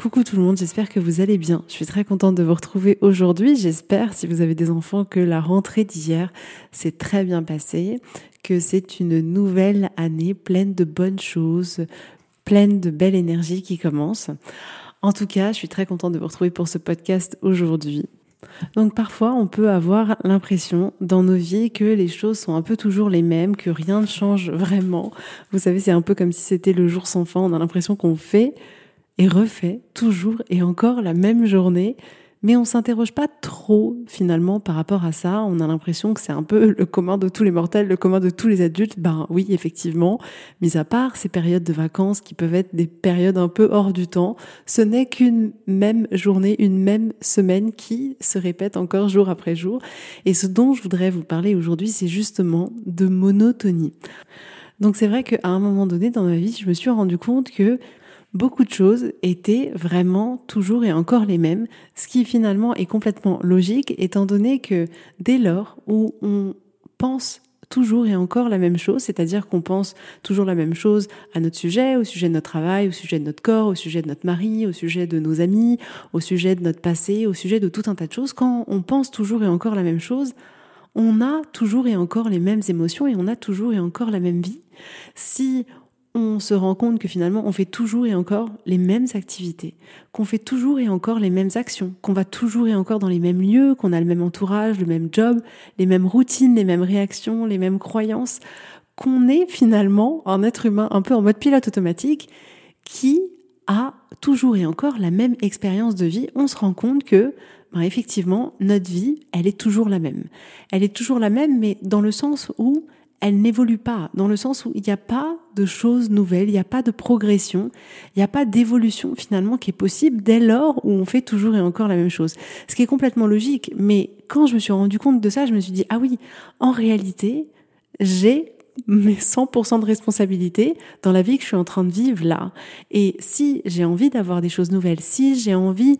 Coucou tout le monde, j'espère que vous allez bien. Je suis très contente de vous retrouver aujourd'hui. J'espère, si vous avez des enfants, que la rentrée d'hier s'est très bien passée, que c'est une nouvelle année pleine de bonnes choses, pleine de belle énergie qui commence. En tout cas, je suis très contente de vous retrouver pour ce podcast aujourd'hui. Donc parfois, on peut avoir l'impression dans nos vies que les choses sont un peu toujours les mêmes, que rien ne change vraiment. Vous savez, c'est un peu comme si c'était le jour sans fin. On a l'impression qu'on fait et refait toujours et encore la même journée, mais on s'interroge pas trop finalement par rapport à ça. On a l'impression que c'est un peu le commun de tous les mortels, le commun de tous les adultes. Ben oui, effectivement, mis à part ces périodes de vacances qui peuvent être des périodes un peu hors du temps, ce n'est qu'une même journée, une même semaine qui se répète encore jour après jour. Et ce dont je voudrais vous parler aujourd'hui, c'est justement de monotonie. Donc c'est vrai qu'à un moment donné dans ma vie, je me suis rendu compte que beaucoup de choses étaient vraiment toujours et encore les mêmes, ce qui finalement est complètement logique étant donné que dès lors où on pense toujours et encore la même chose, c'est-à-dire qu'on pense toujours la même chose à notre sujet, au sujet de notre travail, au sujet de notre corps, au sujet de notre mari, au sujet de nos amis, au sujet de notre passé, au sujet de tout un tas de choses. Quand on pense toujours et encore la même chose, on a toujours et encore les mêmes émotions et on a toujours et encore la même vie. Si on se rend compte que finalement on fait toujours et encore les mêmes activités, qu'on fait toujours et encore les mêmes actions, qu'on va toujours et encore dans les mêmes lieux, qu'on a le même entourage, le même job, les mêmes routines, les mêmes réactions, les mêmes croyances, qu'on est finalement un être humain un peu en mode pilote automatique qui a toujours et encore la même expérience de vie, on se rend compte que ben effectivement, notre vie, elle est toujours la même. Elle est toujours la même, mais dans le sens où elle n'évolue pas, dans le sens où il n'y a pas de choses nouvelles, il n'y a pas de progression, il n'y a pas d'évolution finalement qui est possible dès lors où on fait toujours et encore la même chose. Ce qui est complètement logique, mais quand je me suis rendu compte de ça, je me suis dit, ah oui, en réalité, j'ai mes 100% de responsabilité dans la vie que je suis en train de vivre là. Et si j'ai envie d'avoir des choses nouvelles, si j'ai envie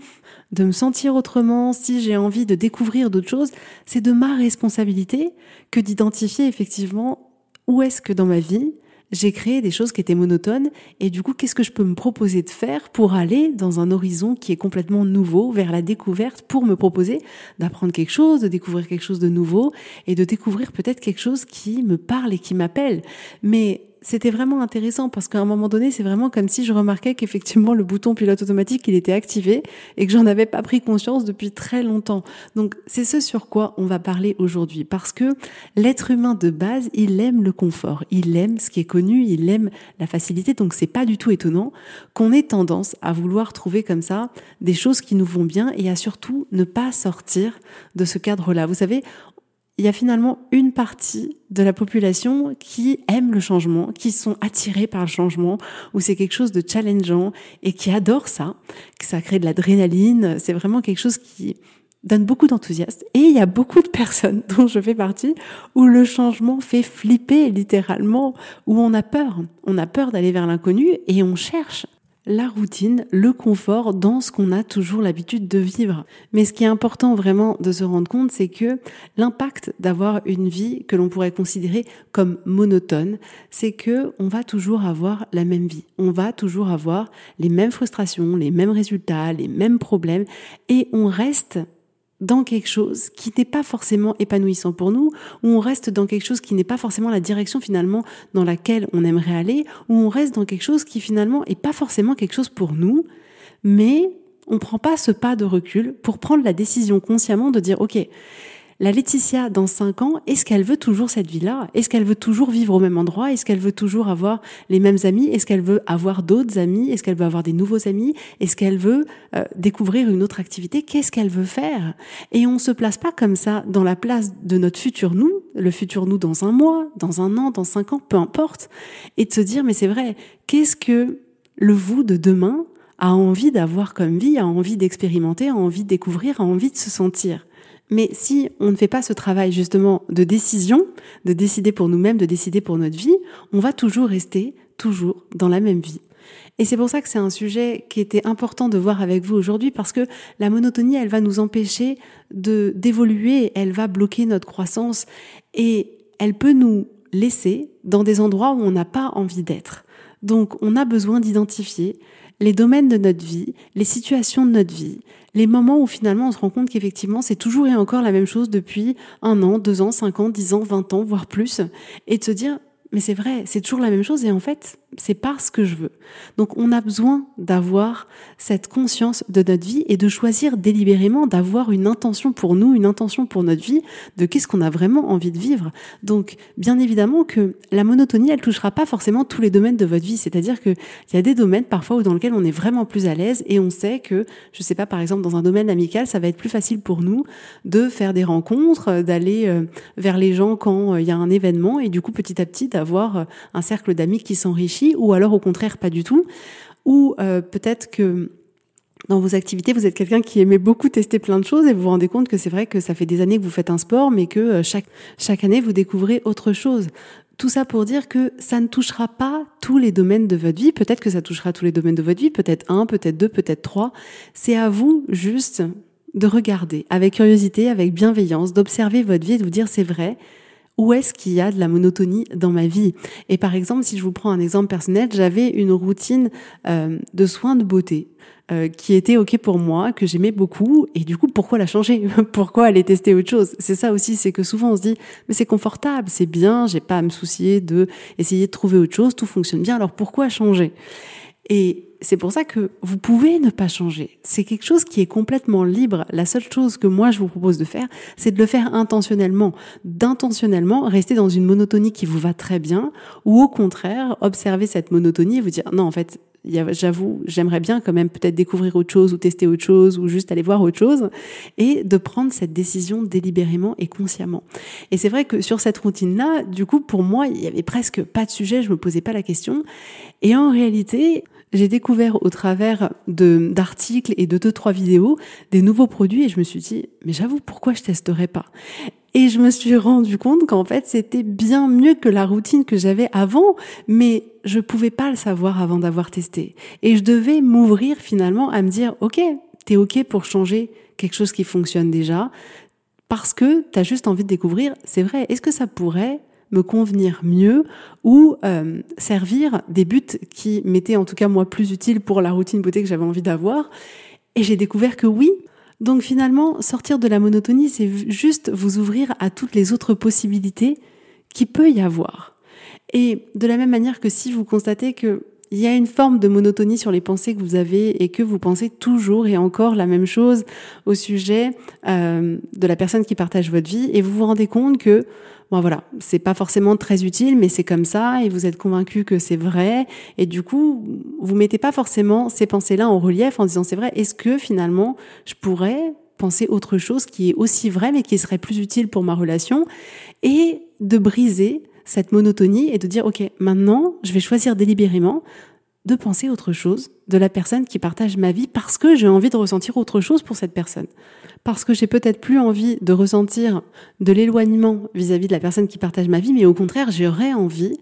de me sentir autrement, si j'ai envie de découvrir d'autres choses, c'est de ma responsabilité que d'identifier effectivement où est-ce que dans ma vie j'ai créé des choses qui étaient monotones et du coup qu'est-ce que je peux me proposer de faire pour aller dans un horizon qui est complètement nouveau vers la découverte pour me proposer d'apprendre quelque chose, de découvrir quelque chose de nouveau et de découvrir peut-être quelque chose qui me parle et qui m'appelle. Mais c'était vraiment intéressant parce qu'à un moment donné, c'est vraiment comme si je remarquais qu'effectivement le bouton pilote automatique, il était activé et que j'en avais pas pris conscience depuis très longtemps. Donc c'est ce sur quoi on va parler aujourd'hui parce que l'être humain de base, il aime le confort, il aime ce qui est connu, il aime la facilité. Donc c'est pas du tout étonnant qu'on ait tendance à vouloir trouver comme ça des choses qui nous vont bien et à surtout ne pas sortir de ce cadre-là. Vous savez, il y a finalement une partie de la population qui aime le changement, qui sont attirés par le changement, où c'est quelque chose de challengeant et qui adore ça, que ça crée de l'adrénaline. C'est vraiment quelque chose qui donne beaucoup d'enthousiasme. Et il y a beaucoup de personnes, dont je fais partie, où le changement fait flipper littéralement, où on a peur. On a peur d'aller vers l'inconnu et on cherche la routine, le confort dans ce qu'on a toujours l'habitude de vivre. Mais ce qui est important vraiment de se rendre compte, c'est que l'impact d'avoir une vie que l'on pourrait considérer comme monotone, c'est que on va toujours avoir la même vie. On va toujours avoir les mêmes frustrations, les mêmes résultats, les mêmes problèmes et on reste dans quelque chose qui n'est pas forcément épanouissant pour nous, où on reste dans quelque chose qui n'est pas forcément la direction finalement dans laquelle on aimerait aller, où on reste dans quelque chose qui finalement est pas forcément quelque chose pour nous, mais on prend pas ce pas de recul pour prendre la décision consciemment de dire, OK, la Laetitia, dans cinq ans, est-ce qu'elle veut toujours cette vie-là? Est-ce qu'elle veut toujours vivre au même endroit? Est-ce qu'elle veut toujours avoir les mêmes amis? Est-ce qu'elle veut avoir d'autres amis? Est-ce qu'elle veut avoir des nouveaux amis? Est-ce qu'elle veut euh, découvrir une autre activité? Qu'est-ce qu'elle veut faire? Et on se place pas comme ça dans la place de notre futur nous, le futur nous dans un mois, dans un an, dans cinq ans, peu importe, et de se dire mais c'est vrai, qu'est-ce que le vous de demain a envie d'avoir comme vie, a envie d'expérimenter, a envie de découvrir, a envie de se sentir? Mais si on ne fait pas ce travail justement de décision, de décider pour nous-mêmes, de décider pour notre vie, on va toujours rester toujours dans la même vie. Et c'est pour ça que c'est un sujet qui était important de voir avec vous aujourd'hui parce que la monotonie, elle va nous empêcher de d'évoluer, elle va bloquer notre croissance et elle peut nous laisser dans des endroits où on n'a pas envie d'être. Donc on a besoin d'identifier les domaines de notre vie, les situations de notre vie, les moments où finalement on se rend compte qu'effectivement c'est toujours et encore la même chose depuis un an, deux ans, cinq ans, dix ans, vingt ans, voire plus, et de se dire mais c'est vrai, c'est toujours la même chose et en fait, c'est pas ce que je veux. Donc on a besoin d'avoir cette conscience de notre vie et de choisir délibérément d'avoir une intention pour nous, une intention pour notre vie, de qu'est-ce qu'on a vraiment envie de vivre. Donc bien évidemment que la monotonie, elle touchera pas forcément tous les domaines de votre vie, c'est-à-dire qu'il y a des domaines parfois où dans lesquels on est vraiment plus à l'aise et on sait que, je sais pas, par exemple dans un domaine amical, ça va être plus facile pour nous de faire des rencontres, d'aller euh, vers les gens quand euh, il y a un événement et du coup petit à petit d'avoir euh, un cercle d'amis qui s'enrichit ou alors au contraire pas du tout, ou euh, peut-être que dans vos activités, vous êtes quelqu'un qui aimait beaucoup tester plein de choses et vous vous rendez compte que c'est vrai que ça fait des années que vous faites un sport, mais que euh, chaque, chaque année, vous découvrez autre chose. Tout ça pour dire que ça ne touchera pas tous les domaines de votre vie. Peut-être que ça touchera tous les domaines de votre vie, peut-être un, peut-être deux, peut-être trois. C'est à vous juste de regarder avec curiosité, avec bienveillance, d'observer votre vie et de vous dire c'est vrai, où est-ce qu'il y a de la monotonie dans ma vie? Et par exemple, si je vous prends un exemple personnel, j'avais une routine euh, de soins de beauté euh, qui était ok pour moi, que j'aimais beaucoup, et du coup, pourquoi la changer? Pourquoi aller tester autre chose? C'est ça aussi, c'est que souvent on se dit, mais c'est confortable, c'est bien, j'ai pas à me soucier de essayer de trouver autre chose, tout fonctionne bien, alors pourquoi changer? C'est pour ça que vous pouvez ne pas changer. C'est quelque chose qui est complètement libre. La seule chose que moi je vous propose de faire, c'est de le faire intentionnellement. D'intentionnellement rester dans une monotonie qui vous va très bien, ou au contraire, observer cette monotonie et vous dire, non, en fait, j'avoue, j'aimerais bien quand même peut-être découvrir autre chose ou tester autre chose ou juste aller voir autre chose et de prendre cette décision délibérément et consciemment. Et c'est vrai que sur cette routine-là, du coup, pour moi, il y avait presque pas de sujet, je me posais pas la question. Et en réalité, j'ai découvert au travers de d'articles et de deux trois vidéos des nouveaux produits et je me suis dit mais j'avoue pourquoi je testerais pas? Et je me suis rendu compte qu'en fait c'était bien mieux que la routine que j'avais avant mais je pouvais pas le savoir avant d'avoir testé. Et je devais m'ouvrir finalement à me dire OK t'es OK pour changer quelque chose qui fonctionne déjà parce que tu as juste envie de découvrir. C'est vrai est-ce que ça pourrait me convenir mieux ou euh, servir des buts qui m'étaient en tout cas moi plus utiles pour la routine beauté que j'avais envie d'avoir. Et j'ai découvert que oui. Donc finalement, sortir de la monotonie, c'est juste vous ouvrir à toutes les autres possibilités qui peut y avoir. Et de la même manière que si vous constatez que il y a une forme de monotonie sur les pensées que vous avez et que vous pensez toujours et encore la même chose au sujet euh, de la personne qui partage votre vie et vous vous rendez compte que bon voilà, c'est pas forcément très utile, mais c'est comme ça et vous êtes convaincu que c'est vrai et du coup vous mettez pas forcément ces pensées-là en relief en disant c'est vrai. Est-ce que finalement je pourrais penser autre chose qui est aussi vrai mais qui serait plus utile pour ma relation et de briser cette monotonie et de dire, OK, maintenant, je vais choisir délibérément de penser autre chose de la personne qui partage ma vie parce que j'ai envie de ressentir autre chose pour cette personne. Parce que j'ai peut-être plus envie de ressentir de l'éloignement vis-à-vis de la personne qui partage ma vie, mais au contraire, j'aurais envie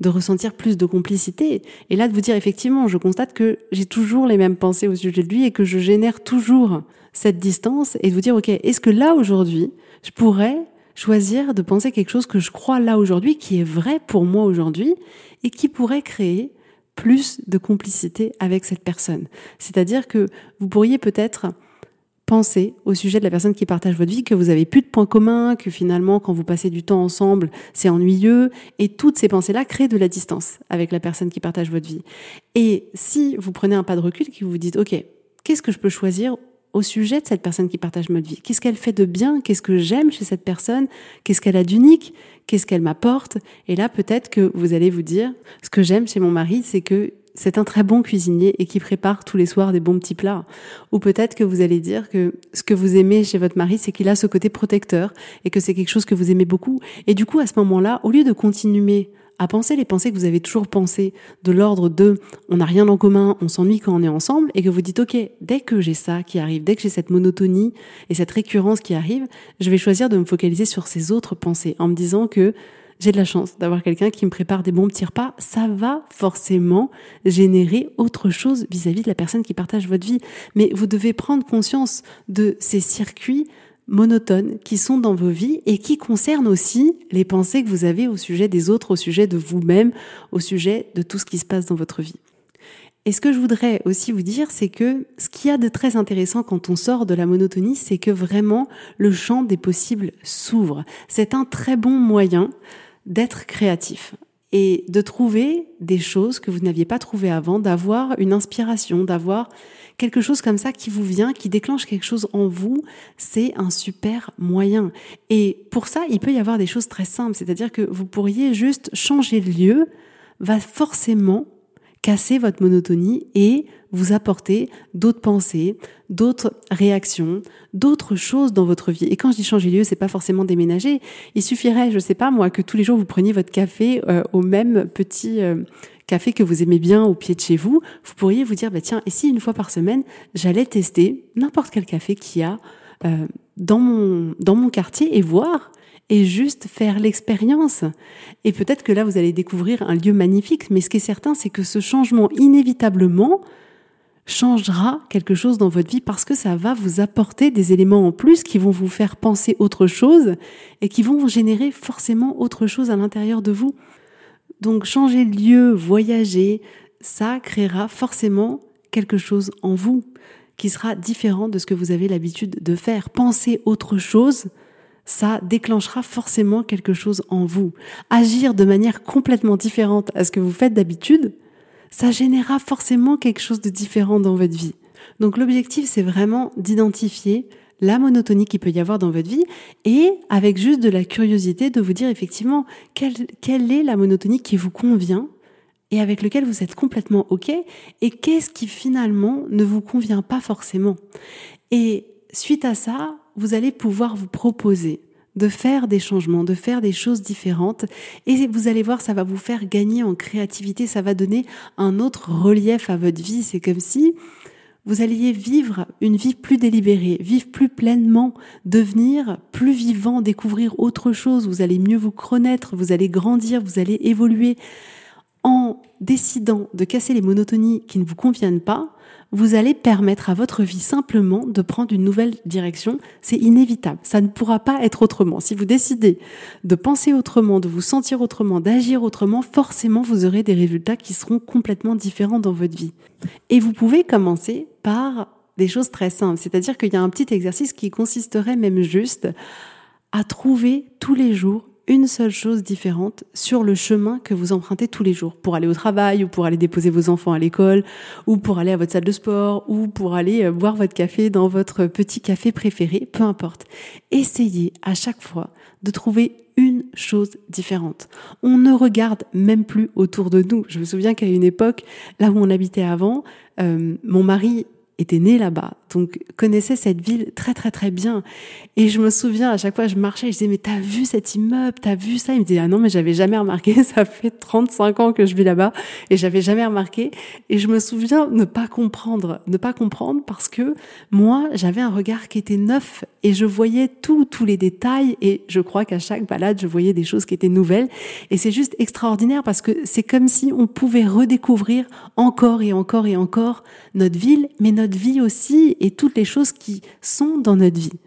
de ressentir plus de complicité. Et là, de vous dire, effectivement, je constate que j'ai toujours les mêmes pensées au sujet de lui et que je génère toujours cette distance et de vous dire, OK, est-ce que là, aujourd'hui, je pourrais choisir de penser quelque chose que je crois là aujourd'hui, qui est vrai pour moi aujourd'hui, et qui pourrait créer plus de complicité avec cette personne? C'est-à-dire que vous pourriez peut-être pensées au sujet de la personne qui partage votre vie, que vous avez plus de points communs, que finalement, quand vous passez du temps ensemble, c'est ennuyeux. Et toutes ces pensées-là créent de la distance avec la personne qui partage votre vie. Et si vous prenez un pas de recul, qui vous dites, OK, qu'est-ce que je peux choisir au sujet de cette personne qui partage votre vie? Qu'est-ce qu'elle fait de bien? Qu'est-ce que j'aime chez cette personne? Qu'est-ce qu'elle a d'unique? Qu'est-ce qu'elle m'apporte? Et là, peut-être que vous allez vous dire, ce que j'aime chez mon mari, c'est que c'est un très bon cuisinier et qui prépare tous les soirs des bons petits plats. Ou peut-être que vous allez dire que ce que vous aimez chez votre mari, c'est qu'il a ce côté protecteur et que c'est quelque chose que vous aimez beaucoup. Et du coup, à ce moment-là, au lieu de continuer à penser les pensées que vous avez toujours pensées de l'ordre de on n'a rien en commun, on s'ennuie quand on est ensemble et que vous dites ok, dès que j'ai ça qui arrive, dès que j'ai cette monotonie et cette récurrence qui arrive, je vais choisir de me focaliser sur ces autres pensées en me disant que j'ai de la chance d'avoir quelqu'un qui me prépare des bons petits repas, ça va forcément générer autre chose vis-à-vis de la personne qui partage votre vie. Mais vous devez prendre conscience de ces circuits monotones qui sont dans vos vies et qui concernent aussi les pensées que vous avez au sujet des autres, au sujet de vous-même, au sujet de tout ce qui se passe dans votre vie. Et ce que je voudrais aussi vous dire, c'est que ce qu'il y a de très intéressant quand on sort de la monotonie, c'est que vraiment le champ des possibles s'ouvre. C'est un très bon moyen d'être créatif et de trouver des choses que vous n'aviez pas trouvées avant, d'avoir une inspiration, d'avoir quelque chose comme ça qui vous vient, qui déclenche quelque chose en vous, c'est un super moyen. Et pour ça, il peut y avoir des choses très simples, c'est-à-dire que vous pourriez juste changer de lieu, va forcément casser votre monotonie et vous apporter d'autres pensées, d'autres réactions, d'autres choses dans votre vie. Et quand je dis changer lieu, c'est pas forcément déménager. Il suffirait, je sais pas moi, que tous les jours vous preniez votre café euh, au même petit euh, café que vous aimez bien au pied de chez vous. Vous pourriez vous dire, bah tiens, et si une fois par semaine, j'allais tester n'importe quel café qu'il y a euh, dans mon dans mon quartier et voir et juste faire l'expérience. Et peut-être que là, vous allez découvrir un lieu magnifique, mais ce qui est certain, c'est que ce changement, inévitablement, changera quelque chose dans votre vie parce que ça va vous apporter des éléments en plus qui vont vous faire penser autre chose et qui vont générer forcément autre chose à l'intérieur de vous. Donc changer de lieu, voyager, ça créera forcément quelque chose en vous qui sera différent de ce que vous avez l'habitude de faire. Penser autre chose, ça déclenchera forcément quelque chose en vous. Agir de manière complètement différente à ce que vous faites d'habitude, ça générera forcément quelque chose de différent dans votre vie. Donc l'objectif, c'est vraiment d'identifier la monotonie qu'il peut y avoir dans votre vie et avec juste de la curiosité de vous dire effectivement quelle, quelle est la monotonie qui vous convient et avec lequel vous êtes complètement OK et qu'est-ce qui finalement ne vous convient pas forcément. Et suite à ça, vous allez pouvoir vous proposer de faire des changements, de faire des choses différentes. Et vous allez voir, ça va vous faire gagner en créativité, ça va donner un autre relief à votre vie. C'est comme si vous alliez vivre une vie plus délibérée, vivre plus pleinement, devenir plus vivant, découvrir autre chose. Vous allez mieux vous connaître, vous allez grandir, vous allez évoluer. En décidant de casser les monotonies qui ne vous conviennent pas, vous allez permettre à votre vie simplement de prendre une nouvelle direction. C'est inévitable. Ça ne pourra pas être autrement. Si vous décidez de penser autrement, de vous sentir autrement, d'agir autrement, forcément, vous aurez des résultats qui seront complètement différents dans votre vie. Et vous pouvez commencer par des choses très simples. C'est-à-dire qu'il y a un petit exercice qui consisterait même juste à trouver tous les jours une seule chose différente sur le chemin que vous empruntez tous les jours pour aller au travail ou pour aller déposer vos enfants à l'école ou pour aller à votre salle de sport ou pour aller euh, boire votre café dans votre petit café préféré, peu importe. Essayez à chaque fois de trouver une chose différente. On ne regarde même plus autour de nous. Je me souviens qu'à une époque, là où on habitait avant, euh, mon mari était né là-bas, donc connaissait cette ville très très très bien. Et je me souviens, à chaque fois je marchais, je disais, mais t'as vu cet immeuble, t'as vu ça? Il me disait, ah non, mais j'avais jamais remarqué, ça fait 35 ans que je vis là-bas, et j'avais jamais remarqué. Et je me souviens ne pas comprendre, ne pas comprendre parce que moi, j'avais un regard qui était neuf, et je voyais tous tous les détails, et je crois qu'à chaque balade, je voyais des choses qui étaient nouvelles. Et c'est juste extraordinaire parce que c'est comme si on pouvait redécouvrir encore et encore et encore notre ville, mais notre vie aussi et toutes les choses qui sont dans notre vie.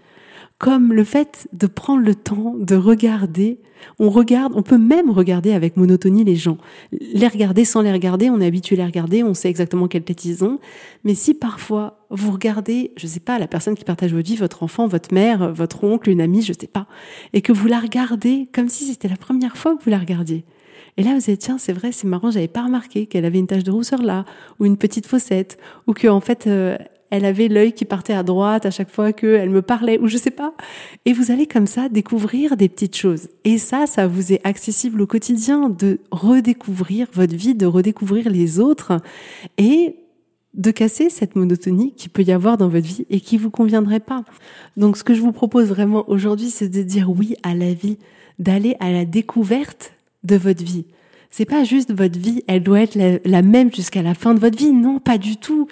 comme le fait de prendre le temps de regarder. On regarde, on peut même regarder avec monotonie les gens. Les regarder sans les regarder, on est habitué à les regarder, on sait exactement quelle tête ils ont. Mais si parfois vous regardez, je sais pas, la personne qui partage votre vie, votre enfant, votre mère, votre oncle, une amie, je sais pas, et que vous la regardez comme si c'était la première fois que vous la regardiez. Et là, vous êtes, tiens, c'est vrai, c'est marrant, j'avais pas remarqué qu'elle avait une tache de rousseur là, ou une petite fossette, ou que en fait, euh, elle avait l'œil qui partait à droite à chaque fois qu'elle me parlait, ou je sais pas. Et vous allez comme ça découvrir des petites choses. Et ça, ça vous est accessible au quotidien de redécouvrir votre vie, de redécouvrir les autres et de casser cette monotonie qui peut y avoir dans votre vie et qui vous conviendrait pas. Donc, ce que je vous propose vraiment aujourd'hui, c'est de dire oui à la vie, d'aller à la découverte de votre vie. C'est pas juste votre vie, elle doit être la, la même jusqu'à la fin de votre vie. Non, pas du tout.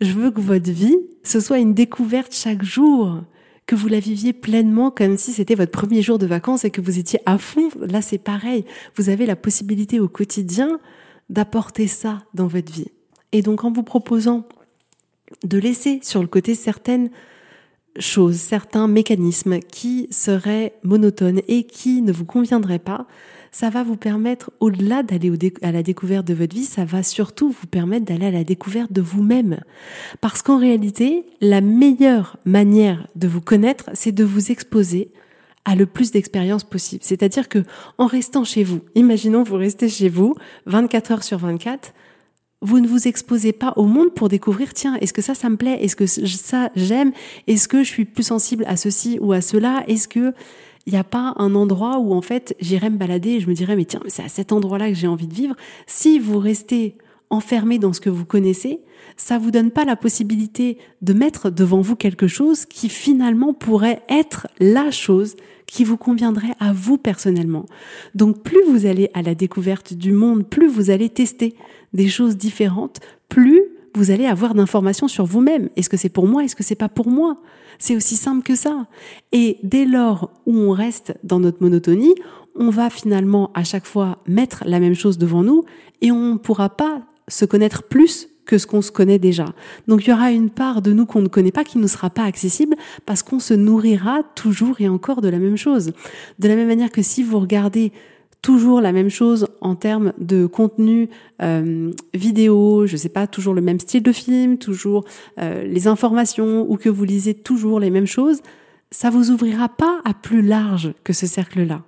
Je veux que votre vie, ce soit une découverte chaque jour, que vous la viviez pleinement comme si c'était votre premier jour de vacances et que vous étiez à fond. Là, c'est pareil. Vous avez la possibilité au quotidien d'apporter ça dans votre vie. Et donc, en vous proposant de laisser sur le côté certaines choses, certains mécanismes qui seraient monotones et qui ne vous conviendraient pas, ça va vous permettre, au-delà d'aller à la découverte de votre vie, ça va surtout vous permettre d'aller à la découverte de vous-même. Parce qu'en réalité, la meilleure manière de vous connaître, c'est de vous exposer à le plus d'expériences possible. C'est-à-dire que en restant chez vous, imaginons vous restez chez vous 24 heures sur 24, vous ne vous exposez pas au monde pour découvrir, tiens, est-ce que ça, ça me plaît? Est-ce que ça, j'aime? Est-ce que je suis plus sensible à ceci ou à cela? Est-ce que il n'y a pas un endroit où en fait j'irais me balader et je me dirais mais tiens c'est à cet endroit-là que j'ai envie de vivre. Si vous restez enfermé dans ce que vous connaissez, ça vous donne pas la possibilité de mettre devant vous quelque chose qui finalement pourrait être la chose qui vous conviendrait à vous personnellement. Donc plus vous allez à la découverte du monde, plus vous allez tester des choses différentes, plus vous allez avoir d'informations sur vous-même. Est-ce que c'est pour moi? Est-ce que c'est pas pour moi? C'est aussi simple que ça. Et dès lors où on reste dans notre monotonie, on va finalement à chaque fois mettre la même chose devant nous et on ne pourra pas se connaître plus que ce qu'on se connaît déjà. Donc il y aura une part de nous qu'on ne connaît pas qui ne sera pas accessible parce qu'on se nourrira toujours et encore de la même chose. De la même manière que si vous regardez toujours la même chose en termes de contenu euh, vidéo, je sais pas, toujours le même style de film, toujours euh, les informations ou que vous lisez toujours les mêmes choses, ça vous ouvrira pas à plus large que ce cercle-là.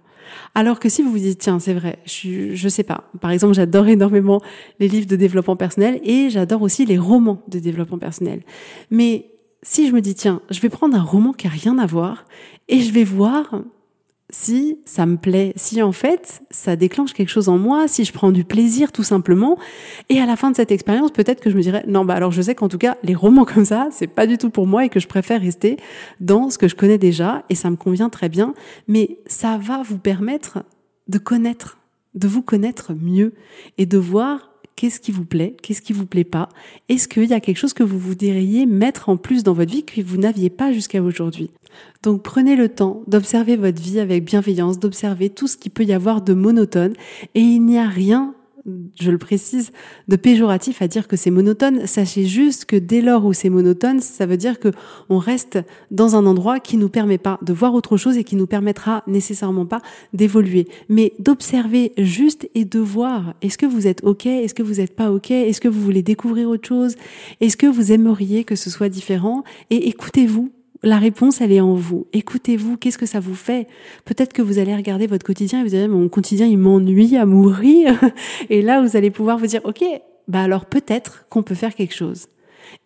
Alors que si vous vous dites tiens c'est vrai, je, je sais pas. Par exemple j'adore énormément les livres de développement personnel et j'adore aussi les romans de développement personnel. Mais si je me dis tiens je vais prendre un roman qui a rien à voir et je vais voir si ça me plaît, si en fait ça déclenche quelque chose en moi, si je prends du plaisir tout simplement, et à la fin de cette expérience, peut-être que je me dirais non bah alors je sais qu'en tout cas les romans comme ça, c'est pas du tout pour moi et que je préfère rester dans ce que je connais déjà et ça me convient très bien, mais ça va vous permettre de connaître, de vous connaître mieux et de voir Qu'est-ce qui vous plaît Qu'est-ce qui vous plaît pas? Est-ce qu'il y a quelque chose que vous voudriez mettre en plus dans votre vie que vous n'aviez pas jusqu'à aujourd'hui? Donc prenez le temps d'observer votre vie avec bienveillance, d'observer tout ce qu'il peut y avoir de monotone et il n'y a rien je le précise, de péjoratif à dire que c'est monotone. Sachez juste que dès lors où c'est monotone, ça veut dire que on reste dans un endroit qui nous permet pas de voir autre chose et qui nous permettra nécessairement pas d'évoluer. Mais d'observer juste et de voir est-ce que vous êtes ok, est-ce que vous n'êtes pas ok, est-ce que vous voulez découvrir autre chose, est-ce que vous aimeriez que ce soit différent et écoutez-vous la réponse, elle est en vous. Écoutez-vous, qu'est-ce que ça vous fait? Peut-être que vous allez regarder votre quotidien et vous allez dire, mon quotidien, il m'ennuie à mourir. Et là, vous allez pouvoir vous dire, OK, bah alors peut-être qu'on peut faire quelque chose.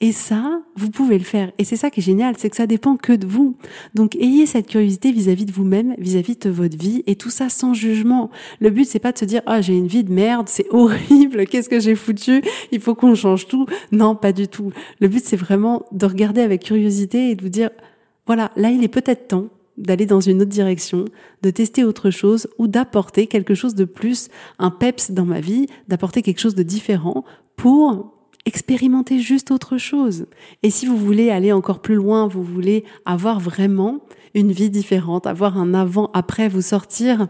Et ça, vous pouvez le faire. Et c'est ça qui est génial, c'est que ça dépend que de vous. Donc ayez cette curiosité vis-à-vis de vous-même, vis-à-vis de votre vie, et tout ça sans jugement. Le but, c'est pas de se dire, ah, j'ai une vie de merde, c'est horrible, qu'est-ce que j'ai foutu, il faut qu'on change tout. Non, pas du tout. Le but, c'est vraiment de regarder avec curiosité et de vous dire, voilà, là, il est peut-être temps d'aller dans une autre direction, de tester autre chose ou d'apporter quelque chose de plus, un peps dans ma vie, d'apporter quelque chose de différent pour expérimentez juste autre chose. Et si vous voulez aller encore plus loin, vous voulez avoir vraiment une vie différente, avoir un avant-après, vous sortir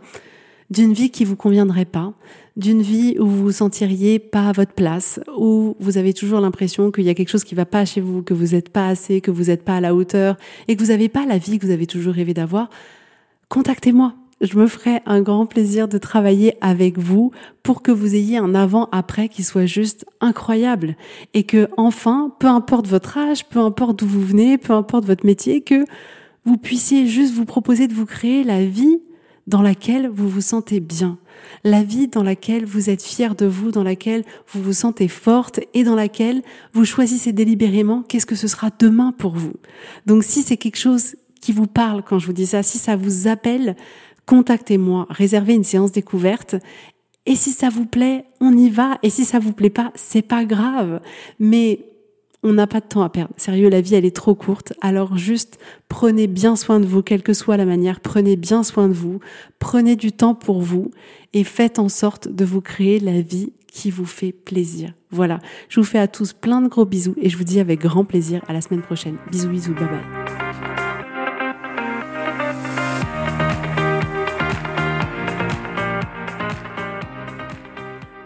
d'une vie qui vous conviendrait pas, d'une vie où vous vous sentiriez pas à votre place, où vous avez toujours l'impression qu'il y a quelque chose qui va pas chez vous, que vous n'êtes pas assez, que vous n'êtes pas à la hauteur et que vous n'avez pas la vie que vous avez toujours rêvé d'avoir, contactez-moi. Je me ferai un grand plaisir de travailler avec vous pour que vous ayez un avant-après qui soit juste incroyable et que enfin, peu importe votre âge, peu importe d'où vous venez, peu importe votre métier, que vous puissiez juste vous proposer de vous créer la vie dans laquelle vous vous sentez bien, la vie dans laquelle vous êtes fier de vous, dans laquelle vous vous sentez forte et dans laquelle vous choisissez délibérément qu'est-ce que ce sera demain pour vous. Donc si c'est quelque chose qui vous parle quand je vous dis ça, si ça vous appelle, contactez-moi, réservez une séance découverte et si ça vous plaît, on y va. Et si ça vous plaît pas, c'est pas grave. Mais on n'a pas de temps à perdre. Sérieux, la vie, elle est trop courte. Alors juste prenez bien soin de vous, quelle que soit la manière. Prenez bien soin de vous. Prenez du temps pour vous et faites en sorte de vous créer la vie qui vous fait plaisir. Voilà. Je vous fais à tous plein de gros bisous et je vous dis avec grand plaisir à la semaine prochaine. Bisous, bisous, bye bye.